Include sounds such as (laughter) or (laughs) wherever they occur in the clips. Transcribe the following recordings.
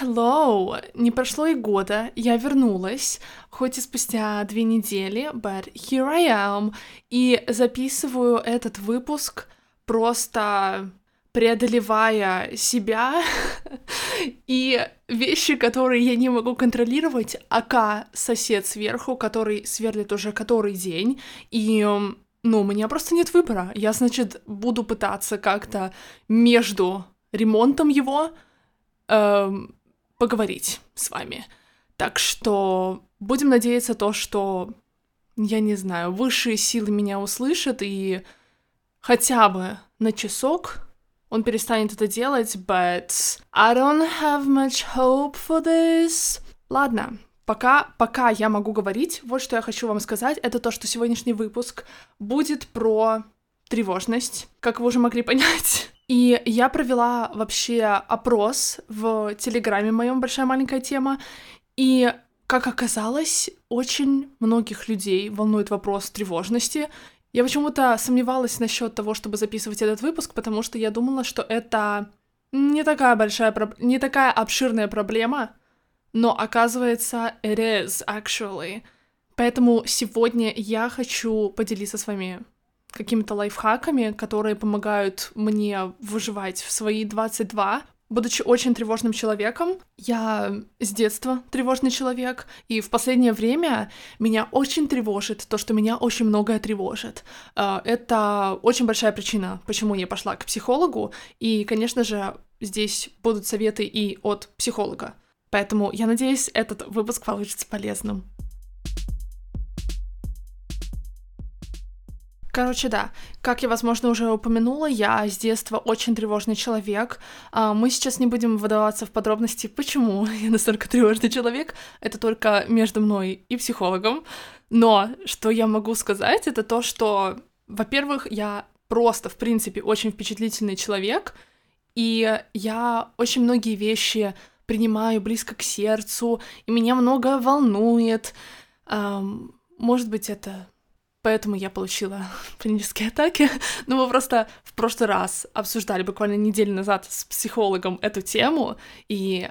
Hello! Не прошло и года, я вернулась, хоть и спустя две недели, but here I am, и записываю этот выпуск просто преодолевая себя (laughs) и вещи, которые я не могу контролировать, ака сосед сверху, который сверлит уже который день, и ну, у меня просто нет выбора. Я, значит, буду пытаться как-то между ремонтом его эм, поговорить с вами. Так что будем надеяться то, что, я не знаю, высшие силы меня услышат и хотя бы на часок он перестанет это делать, but I don't have much hope for this. Ладно, пока, пока я могу говорить, вот что я хочу вам сказать, это то, что сегодняшний выпуск будет про тревожность, как вы уже могли понять. И я провела вообще опрос в Телеграме моем «Большая маленькая тема», и, как оказалось, очень многих людей волнует вопрос тревожности. Я почему-то сомневалась насчет того, чтобы записывать этот выпуск, потому что я думала, что это не такая большая, не такая обширная проблема, но оказывается, it is actually. Поэтому сегодня я хочу поделиться с вами какими-то лайфхаками, которые помогают мне выживать в свои 22, Будучи очень тревожным человеком, я с детства тревожный человек, и в последнее время меня очень тревожит то, что меня очень многое тревожит. А, это очень большая причина, почему я пошла к психологу, и, конечно же, здесь будут советы и от психолога. Поэтому я надеюсь, этот выпуск получится полезным. Короче, да, как я, возможно, уже упомянула, я с детства очень тревожный человек. А, мы сейчас не будем выдаваться в подробности, почему (laughs) я настолько тревожный человек. Это только между мной и психологом. Но что я могу сказать, это то, что, во-первых, я просто, в принципе, очень впечатлительный человек, и я очень многие вещи принимаю близко к сердцу, и меня много волнует. Может быть, это поэтому я получила (laughs) панические атаки. (laughs) Но мы просто в прошлый раз обсуждали буквально неделю назад с психологом эту тему, и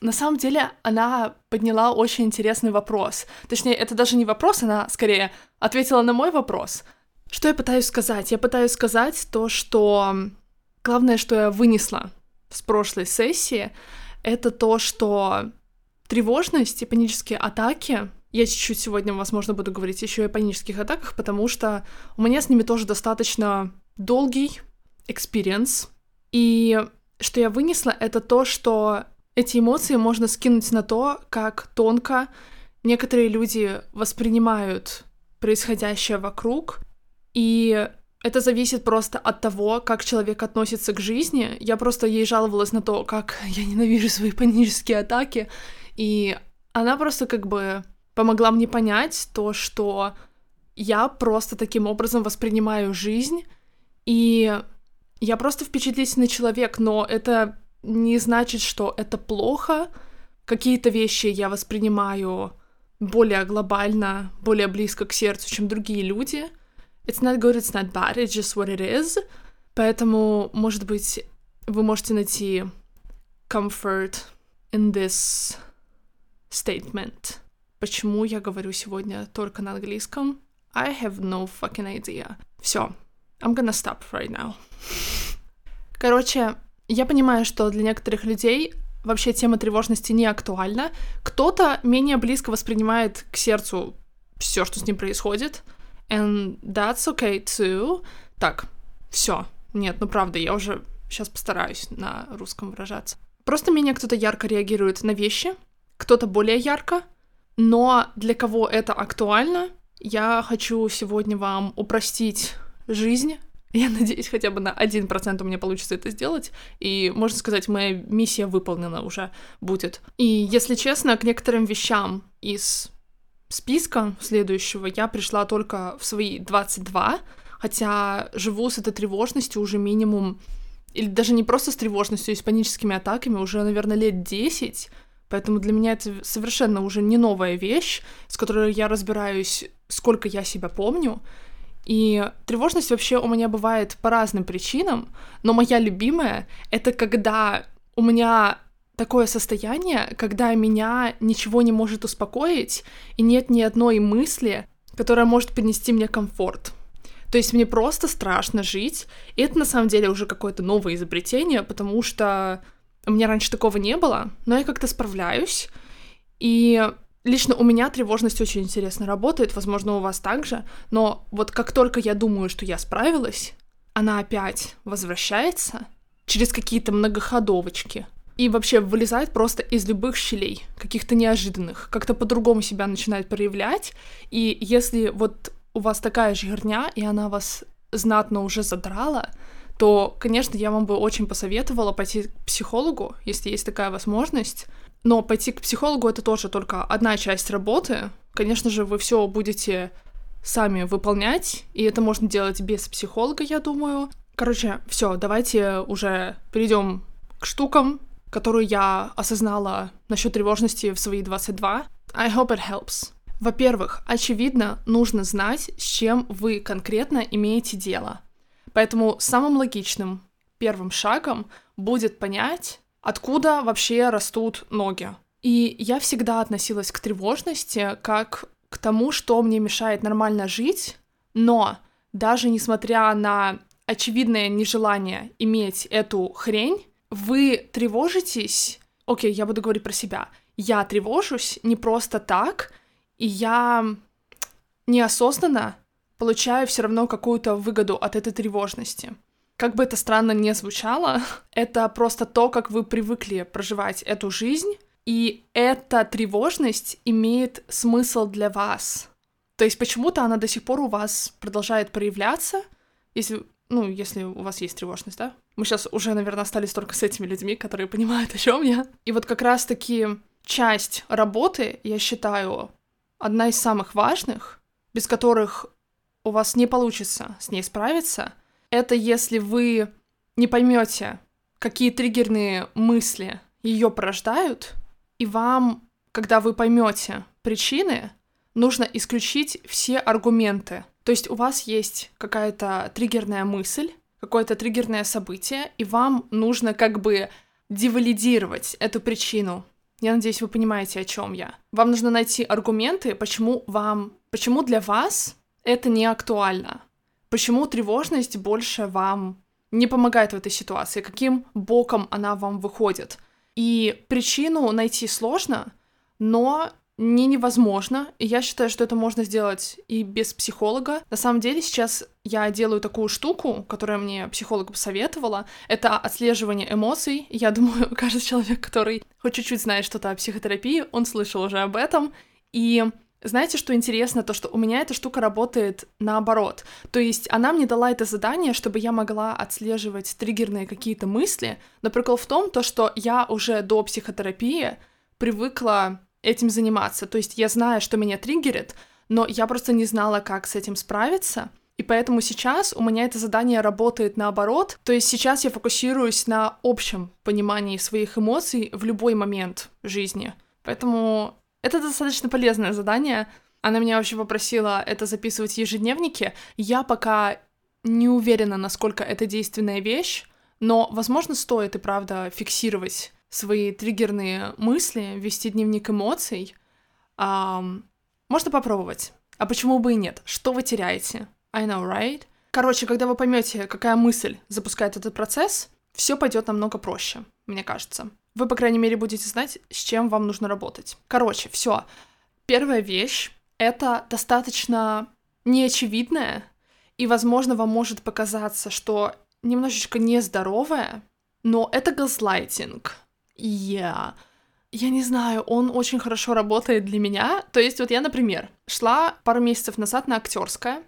на самом деле она подняла очень интересный вопрос. Точнее, это даже не вопрос, она скорее ответила на мой вопрос. Что я пытаюсь сказать? Я пытаюсь сказать то, что главное, что я вынесла с прошлой сессии, это то, что тревожность и панические атаки я чуть-чуть сегодня, возможно, буду говорить еще и о панических атаках, потому что у меня с ними тоже достаточно долгий experience. И что я вынесла, это то, что эти эмоции можно скинуть на то, как тонко некоторые люди воспринимают происходящее вокруг, и это зависит просто от того, как человек относится к жизни. Я просто ей жаловалась на то, как я ненавижу свои панические атаки, и она просто как бы помогла мне понять то, что я просто таким образом воспринимаю жизнь, и я просто впечатлительный человек, но это не значит, что это плохо. Какие-то вещи я воспринимаю более глобально, более близко к сердцу, чем другие люди. It's not good, it's not bad, it's just what it is. Поэтому, может быть, вы можете найти comfort in this statement. Почему я говорю сегодня только на английском? I have no fucking idea. Все. I'm gonna stop right now. Короче, я понимаю, что для некоторых людей вообще тема тревожности не актуальна. Кто-то менее близко воспринимает к сердцу все, что с ним происходит. And that's okay too. Так, все. Нет, ну правда, я уже сейчас постараюсь на русском выражаться. Просто менее кто-то ярко реагирует на вещи, кто-то более ярко, но для кого это актуально, я хочу сегодня вам упростить жизнь. (laughs) Я надеюсь, хотя бы на 1% у меня получится это сделать. И, можно сказать, моя миссия выполнена уже будет. И, если честно, к некоторым вещам из списка следующего я пришла только в свои 22, хотя живу с этой тревожностью уже минимум, или даже не просто с тревожностью, а с паническими атаками уже, наверное, лет 10, Поэтому для меня это совершенно уже не новая вещь, с которой я разбираюсь, сколько я себя помню. И тревожность вообще у меня бывает по разным причинам, но моя любимая — это когда у меня такое состояние, когда меня ничего не может успокоить, и нет ни одной мысли, которая может принести мне комфорт. То есть мне просто страшно жить, и это на самом деле уже какое-то новое изобретение, потому что у меня раньше такого не было, но я как-то справляюсь, и лично у меня тревожность очень интересно работает, возможно, у вас также, но вот как только я думаю, что я справилась, она опять возвращается через какие-то многоходовочки и вообще вылезает просто из любых щелей, каких-то неожиданных, как-то по-другому себя начинает проявлять, и если вот у вас такая же херня, и она вас знатно уже задрала, то, конечно, я вам бы очень посоветовала пойти к психологу, если есть такая возможность. Но пойти к психологу это тоже только одна часть работы. Конечно же, вы все будете сами выполнять, и это можно делать без психолога, я думаю. Короче, все, давайте уже перейдем к штукам, которую я осознала насчет тревожности в свои 22. I hope it helps. Во-первых, очевидно, нужно знать, с чем вы конкретно имеете дело. Поэтому самым логичным первым шагом будет понять, откуда вообще растут ноги. И я всегда относилась к тревожности как к тому, что мне мешает нормально жить, но даже несмотря на очевидное нежелание иметь эту хрень, вы тревожитесь... Окей, я буду говорить про себя. Я тревожусь не просто так, и я неосознанно получаю все равно какую-то выгоду от этой тревожности. Как бы это странно не звучало, (laughs) это просто то, как вы привыкли проживать эту жизнь, и эта тревожность имеет смысл для вас. То есть почему-то она до сих пор у вас продолжает проявляться, если, ну, если у вас есть тревожность, да? Мы сейчас уже, наверное, остались только с этими людьми, которые понимают, о чем я. И вот как раз-таки часть работы, я считаю, одна из самых важных, без которых у вас не получится с ней справиться, это если вы не поймете, какие триггерные мысли ее порождают, и вам, когда вы поймете причины, нужно исключить все аргументы. То есть у вас есть какая-то триггерная мысль, какое-то триггерное событие, и вам нужно как бы девалидировать эту причину. Я надеюсь, вы понимаете, о чем я. Вам нужно найти аргументы, почему вам, почему для вас это не актуально. Почему тревожность больше вам не помогает в этой ситуации, каким боком она вам выходит. И причину найти сложно, но не невозможно. И я считаю, что это можно сделать и без психолога. На самом деле сейчас я делаю такую штуку, которую мне психолог посоветовала. Это отслеживание эмоций. Я думаю, (laughs) каждый человек, который хоть чуть-чуть знает что-то о психотерапии, он слышал уже об этом. И знаете, что интересно? То, что у меня эта штука работает наоборот. То есть она мне дала это задание, чтобы я могла отслеживать триггерные какие-то мысли, но прикол в том, то, что я уже до психотерапии привыкла этим заниматься. То есть я знаю, что меня триггерит, но я просто не знала, как с этим справиться. И поэтому сейчас у меня это задание работает наоборот. То есть сейчас я фокусируюсь на общем понимании своих эмоций в любой момент жизни. Поэтому это достаточно полезное задание. Она меня вообще попросила это записывать в ежедневнике. Я пока не уверена, насколько это действенная вещь, но, возможно, стоит и правда фиксировать свои триггерные мысли, вести дневник эмоций. Um, можно попробовать. А почему бы и нет? Что вы теряете? I know, right? Короче, когда вы поймете, какая мысль запускает этот процесс, все пойдет намного проще, мне кажется. Вы, по крайней мере, будете знать, с чем вам нужно работать. Короче, все. Первая вещь — это достаточно неочевидная, и, возможно, вам может показаться, что немножечко нездоровая, но это газлайтинг. Я... Я не знаю, он очень хорошо работает для меня. То есть вот я, например, шла пару месяцев назад на актерское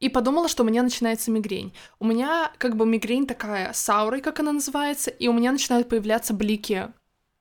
и подумала, что у меня начинается мигрень. У меня как бы мигрень такая с как она называется, и у меня начинают появляться блики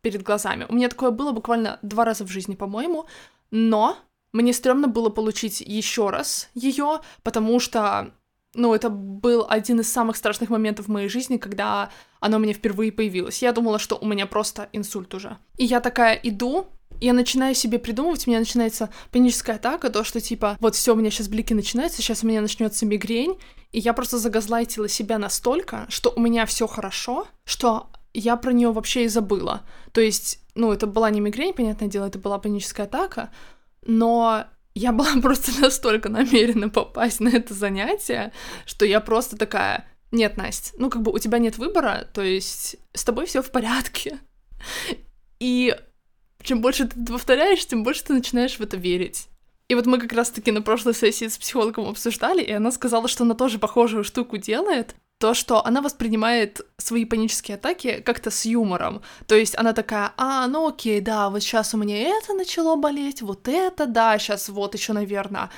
перед глазами. У меня такое было буквально два раза в жизни, по-моему, но мне стрёмно было получить еще раз ее, потому что ну, это был один из самых страшных моментов в моей жизни, когда оно у меня впервые появилось. Я думала, что у меня просто инсульт уже. И я такая иду, я начинаю себе придумывать, у меня начинается паническая атака, то, что типа, вот все, у меня сейчас блики начинаются, сейчас у меня начнется мигрень, и я просто загазлайтила себя настолько, что у меня все хорошо, что я про нее вообще и забыла. То есть, ну, это была не мигрень, понятное дело, это была паническая атака, но я была (laughs) просто настолько намерена попасть на это занятие, что я просто такая, нет, Настя, ну как бы у тебя нет выбора, то есть с тобой все в порядке. И чем больше ты повторяешь, тем больше ты начинаешь в это верить. И вот мы как раз-таки на прошлой сессии с психологом обсуждали, и она сказала, что она тоже похожую штуку делает, то, что она воспринимает свои панические атаки как-то с юмором. То есть она такая, а, ну окей, да, вот сейчас у меня это начало болеть, вот это, да, сейчас вот еще, наверное,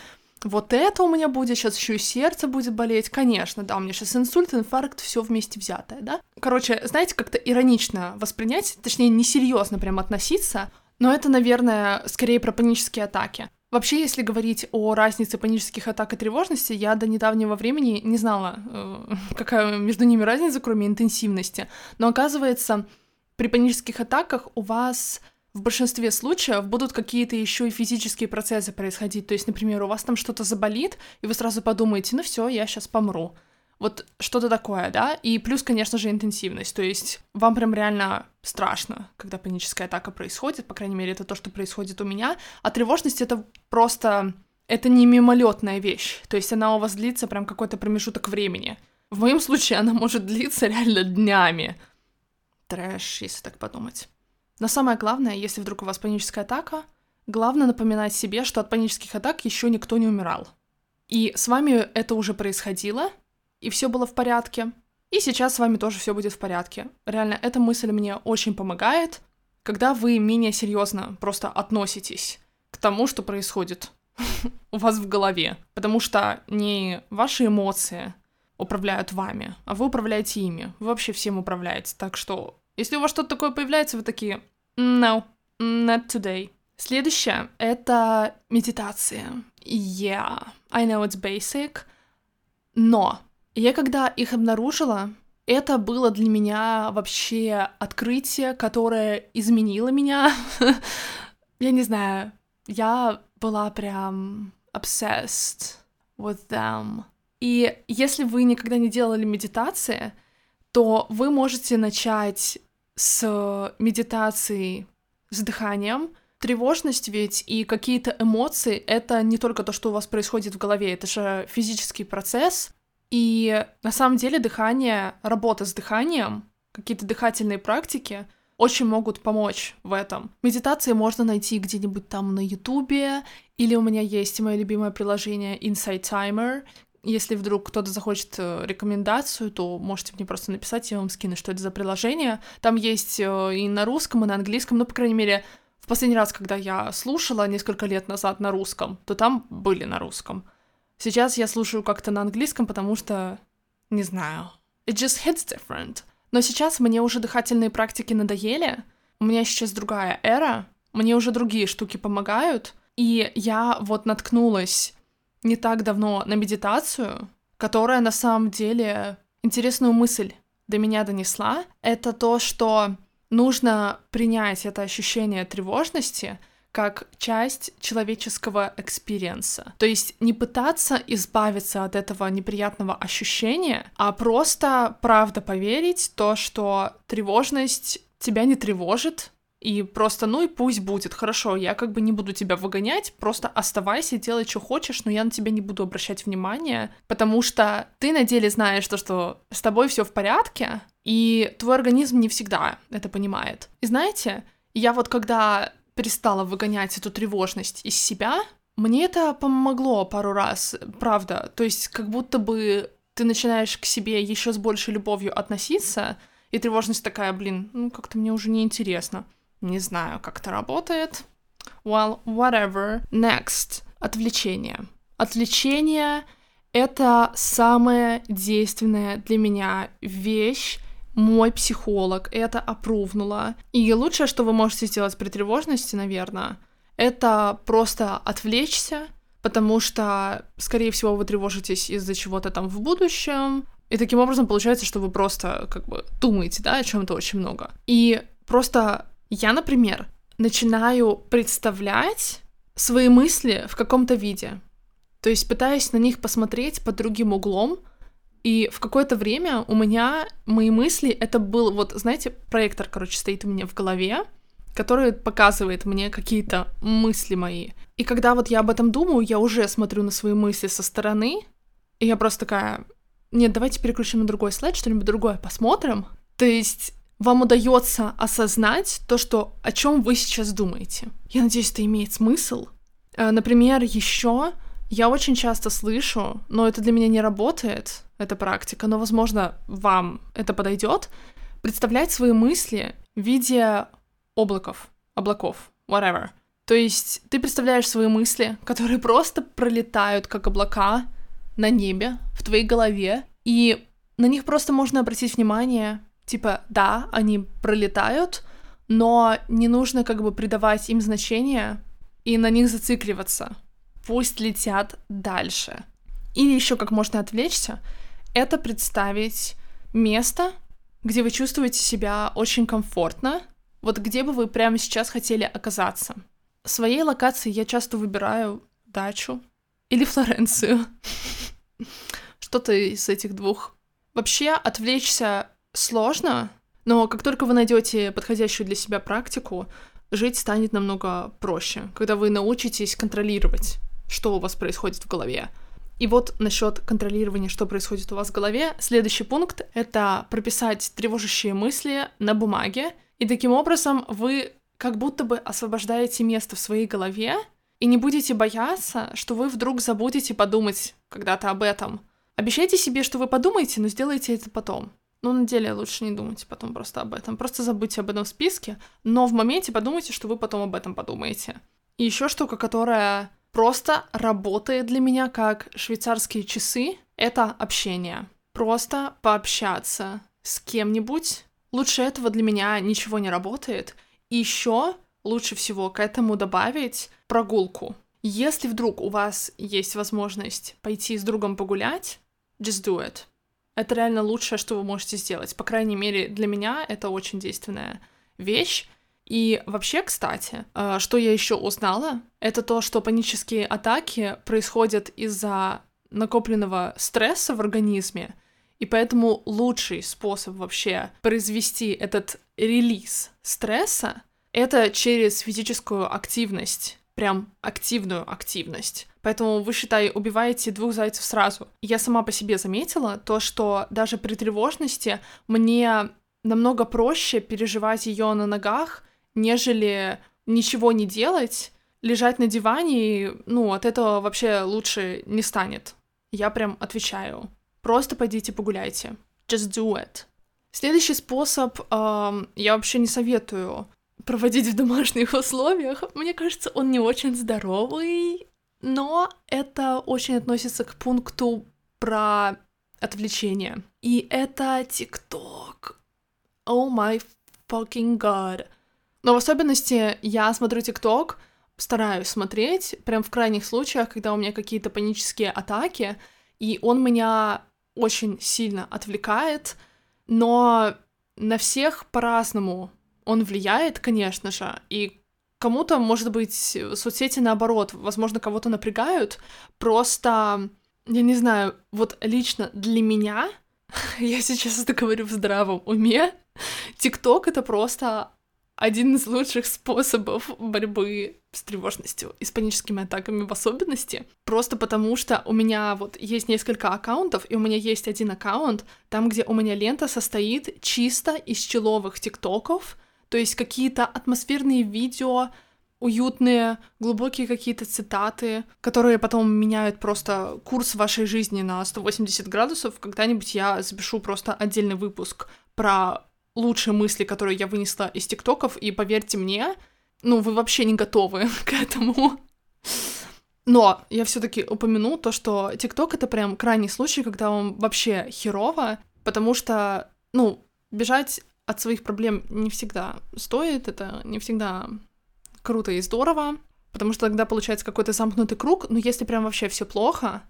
вот это у меня будет, сейчас еще и сердце будет болеть. Конечно, да, у меня сейчас инсульт, инфаркт, все вместе взятое, да. Короче, знаете, как-то иронично воспринять, точнее, несерьезно прям относиться, но это, наверное, скорее про панические атаки. Вообще, если говорить о разнице панических атак и тревожности, я до недавнего времени не знала, э, (laughs) какая между ними разница, кроме интенсивности. Но оказывается, при панических атаках у вас в большинстве случаев будут какие-то еще и физические процессы происходить. То есть, например, у вас там что-то заболит, и вы сразу подумаете, ну все, я сейчас помру. Вот что-то такое, да? И плюс, конечно же, интенсивность. То есть вам прям реально страшно, когда паническая атака происходит. По крайней мере, это то, что происходит у меня. А тревожность — это просто... Это не мимолетная вещь. То есть она у вас длится прям какой-то промежуток времени. В моем случае она может длиться реально днями. Трэш, если так подумать. Но самое главное, если вдруг у вас паническая атака, главное напоминать себе, что от панических атак еще никто не умирал. И с вами это уже происходило, и все было в порядке. И сейчас с вами тоже все будет в порядке. Реально, эта мысль мне очень помогает, когда вы менее серьезно просто относитесь к тому, что происходит (laughs) у вас в голове. Потому что не ваши эмоции управляют вами, а вы управляете ими. Вы вообще всем управляете. Так что, если у вас что-то такое появляется, вы такие No, not today. Следующее — это медитация. Yeah, I know it's basic, но я когда их обнаружила, это было для меня вообще открытие, которое изменило меня. (laughs) я не знаю, я была прям obsessed with them. И если вы никогда не делали медитации, то вы можете начать с медитацией с дыханием. Тревожность ведь и какие-то эмоции — это не только то, что у вас происходит в голове, это же физический процесс, и на самом деле дыхание, работа с дыханием, какие-то дыхательные практики очень могут помочь в этом. Медитации можно найти где-нибудь там на Ютубе, или у меня есть мое любимое приложение Insight Timer. Если вдруг кто-то захочет э, рекомендацию, то можете мне просто написать, я вам скину, что это за приложение. Там есть э, и на русском, и на английском, ну, по крайней мере, в последний раз, когда я слушала несколько лет назад на русском, то там были на русском. Сейчас я слушаю как-то на английском, потому что, не знаю, it just hits different. Но сейчас мне уже дыхательные практики надоели, у меня сейчас другая эра, мне уже другие штуки помогают, и я вот наткнулась не так давно на медитацию, которая на самом деле интересную мысль до меня донесла. Это то, что нужно принять это ощущение тревожности — как часть человеческого experience а. То есть не пытаться избавиться от этого неприятного ощущения, а просто правда поверить то, что тревожность тебя не тревожит, и просто, ну и пусть будет, хорошо, я как бы не буду тебя выгонять, просто оставайся, делай, что хочешь, но я на тебя не буду обращать внимания, потому что ты на деле знаешь то, что с тобой все в порядке, и твой организм не всегда это понимает. И знаете, я вот когда перестала выгонять эту тревожность из себя, мне это помогло пару раз, правда. То есть как будто бы ты начинаешь к себе еще с большей любовью относиться, и тревожность такая, блин, ну как-то мне уже не интересно. Не знаю, как это работает. Well, whatever. Next. Отвлечение. Отвлечение — это самая действенная для меня вещь, мой психолог это опрувнула. И лучшее, что вы можете сделать при тревожности, наверное, это просто отвлечься, потому что, скорее всего, вы тревожитесь из-за чего-то там в будущем, и таким образом получается, что вы просто как бы думаете, да, о чем-то очень много. И просто я, например, начинаю представлять свои мысли в каком-то виде. То есть пытаюсь на них посмотреть под другим углом, И в какое-то время у меня мои мысли, это был вот, знаете, проектор, короче, стоит у меня в голове, который показывает мне какие-то мысли мои. И когда вот я об этом думаю, я уже смотрю на свои мысли со стороны, и я просто такая, нет, давайте переключим на другой слайд, что-нибудь другое посмотрим. То есть вам удается осознать то, что о чем вы сейчас думаете. Я надеюсь, это имеет смысл. Э, например, еще я очень часто слышу, но это для меня не работает, эта практика, но, возможно, вам это подойдет, представлять свои мысли в виде облаков, облаков, whatever. То есть ты представляешь свои мысли, которые просто пролетают как облака на небе, в твоей голове, и на них просто можно обратить внимание, типа, да, они пролетают, но не нужно как бы придавать им значение и на них зацикливаться. Пусть летят дальше. Или еще как можно отвлечься, это представить место, где вы чувствуете себя очень комфортно, вот где бы вы прямо сейчас хотели оказаться. Своей локации я часто выбираю дачу или Флоренцию. (laughs) Что-то из этих двух. Вообще, отвлечься сложно, но как только вы найдете подходящую для себя практику, жить станет намного проще, когда вы научитесь контролировать, что у вас происходит в голове. И вот насчет контролирования, что происходит у вас в голове, следующий пункт — это прописать тревожащие мысли на бумаге и таким образом вы как будто бы освобождаете место в своей голове и не будете бояться, что вы вдруг забудете подумать когда-то об этом. Обещайте себе, что вы подумаете, но сделайте это потом. Но на деле лучше не думайте потом просто об этом. Просто забудьте об этом в списке, но в моменте подумайте, что вы потом об этом подумаете. И еще штука, которая просто работает для меня как швейцарские часы, это общение. Просто пообщаться с кем-нибудь, Лучше этого для меня ничего не работает. И еще лучше всего к этому добавить прогулку. Если вдруг у вас есть возможность пойти с другом погулять, just do it. Это реально лучшее, что вы можете сделать. По крайней мере, для меня это очень действенная вещь. И вообще, кстати, э, что я еще узнала, это то, что панические атаки происходят из-за накопленного стресса в организме, и поэтому лучший способ вообще произвести этот релиз стресса — это через физическую активность, прям активную активность. Поэтому вы, считай, убиваете двух зайцев сразу. Я сама по себе заметила то, что даже при тревожности мне намного проще переживать ее на ногах, нежели ничего не делать, лежать на диване, и, ну, от этого вообще лучше не станет. Я прям отвечаю. Просто пойдите погуляйте. Just do it. Следующий способ эм, я вообще не советую проводить в домашних условиях. Мне кажется, он не очень здоровый, но это очень относится к пункту про отвлечение. И это ТикТок. Oh my fucking god. Но в особенности я смотрю ТикТок, стараюсь смотреть, прям в крайних случаях, когда у меня какие-то панические атаки, и он меня очень сильно отвлекает, но на всех по-разному он влияет, конечно же, и кому-то, может быть, соцсети наоборот, возможно, кого-то напрягают, просто, я не знаю, вот лично для меня, (laughs) я сейчас это говорю в здравом уме, ТикТок — это просто один из лучших способов борьбы с тревожностью и с паническими атаками в особенности. Просто потому что у меня вот есть несколько аккаунтов, и у меня есть один аккаунт, там, где у меня лента состоит чисто из человых тиктоков, то есть какие-то атмосферные видео, уютные, глубокие какие-то цитаты, которые потом меняют просто курс вашей жизни на 180 градусов. Когда-нибудь я запишу просто отдельный выпуск про лучшие мысли, которые я вынесла из тиктоков, и поверьте мне, ну, вы вообще не готовы (laughs) к этому. Но я все-таки упомяну то, что ТикТок это прям крайний случай, когда вам вообще херово, потому что, ну, бежать от своих проблем не всегда стоит, это не всегда круто и здорово, потому что тогда получается какой-то замкнутый круг, но если прям вообще все плохо,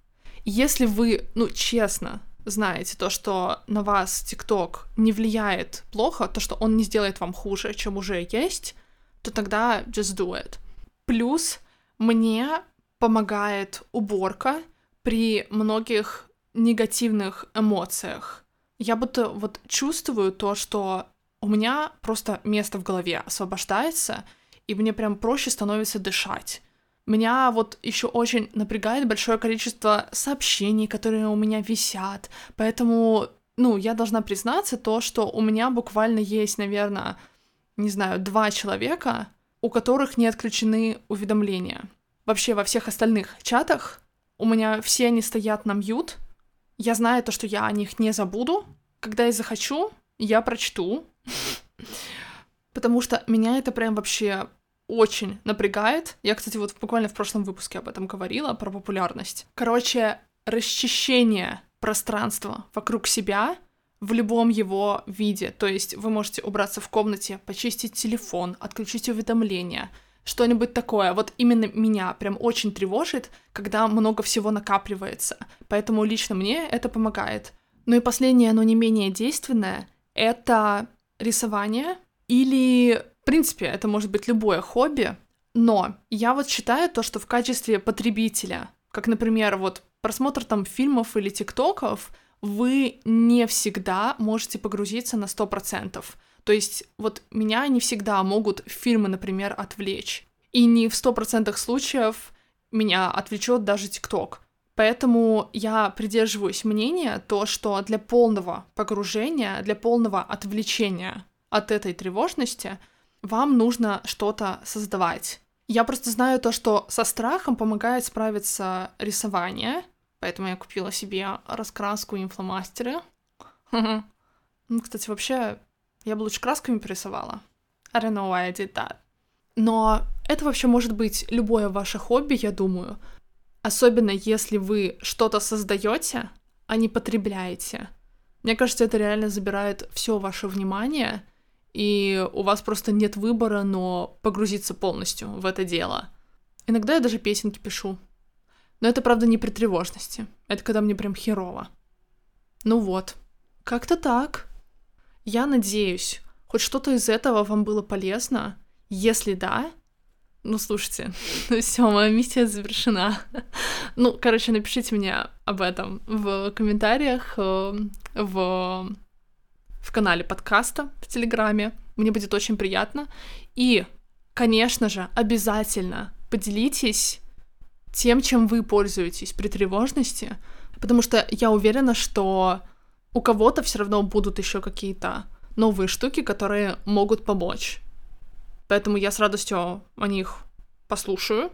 если вы, ну, честно, знаете то, что на вас ТикТок не влияет плохо, то, что он не сделает вам хуже, чем уже есть, то тогда just do it. Плюс мне помогает уборка при многих негативных эмоциях. Я будто вот чувствую то, что у меня просто место в голове освобождается, и мне прям проще становится дышать. Меня вот еще очень напрягает большое количество сообщений, которые у меня висят. Поэтому, ну, я должна признаться то, что у меня буквально есть, наверное, не знаю, два человека, у которых не отключены уведомления. Вообще во всех остальных чатах у меня все они стоят на мьют. Я знаю то, что я о них не забуду. Когда я захочу, я прочту. (laughs) Потому что меня это прям вообще очень напрягает. Я, кстати, вот буквально в прошлом выпуске об этом говорила, про популярность. Короче, расчищение пространства вокруг себя в любом его виде. То есть вы можете убраться в комнате, почистить телефон, отключить уведомления, что-нибудь такое. Вот именно меня прям очень тревожит, когда много всего накапливается. Поэтому лично мне это помогает. Ну и последнее, но не менее действенное, это рисование или в принципе, это может быть любое хобби, но я вот считаю то, что в качестве потребителя, как, например, вот просмотр там фильмов или тиктоков, вы не всегда можете погрузиться на 100%. То есть вот меня не всегда могут фильмы, например, отвлечь. И не в 100% случаев меня отвлечет даже ТикТок. Поэтому я придерживаюсь мнения то, что для полного погружения, для полного отвлечения от этой тревожности — вам нужно что-то создавать. Я просто знаю то, что со страхом помогает справиться рисование, поэтому я купила себе раскраску и фломастеры. (laughs) Ну, кстати, вообще, я бы лучше красками порисовала. I don't know why I did that. Но это вообще может быть любое ваше хобби, я думаю. Особенно если вы что-то создаете, а не потребляете. Мне кажется, это реально забирает все ваше внимание — и у вас просто нет выбора, но погрузиться полностью в это дело. Иногда я даже песенки пишу. Но это, правда, не при тревожности. Это когда мне прям херово. Ну вот. Как-то так. Я надеюсь, хоть что-то из этого вам было полезно. Если да, ну, слушайте, (laughs) все, моя миссия завершена. (laughs) ну, короче, напишите мне об этом в комментариях, э, в в канале подкаста в Телеграме. Мне будет очень приятно. И, конечно же, обязательно поделитесь тем, чем вы пользуетесь при тревожности, потому что я уверена, что у кого-то все равно будут еще какие-то новые штуки, которые могут помочь. Поэтому я с радостью о них послушаю.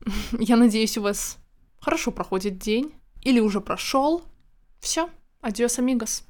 (laughs) Я надеюсь, у вас хорошо проходит день или уже прошел. Все, адиос, амигос.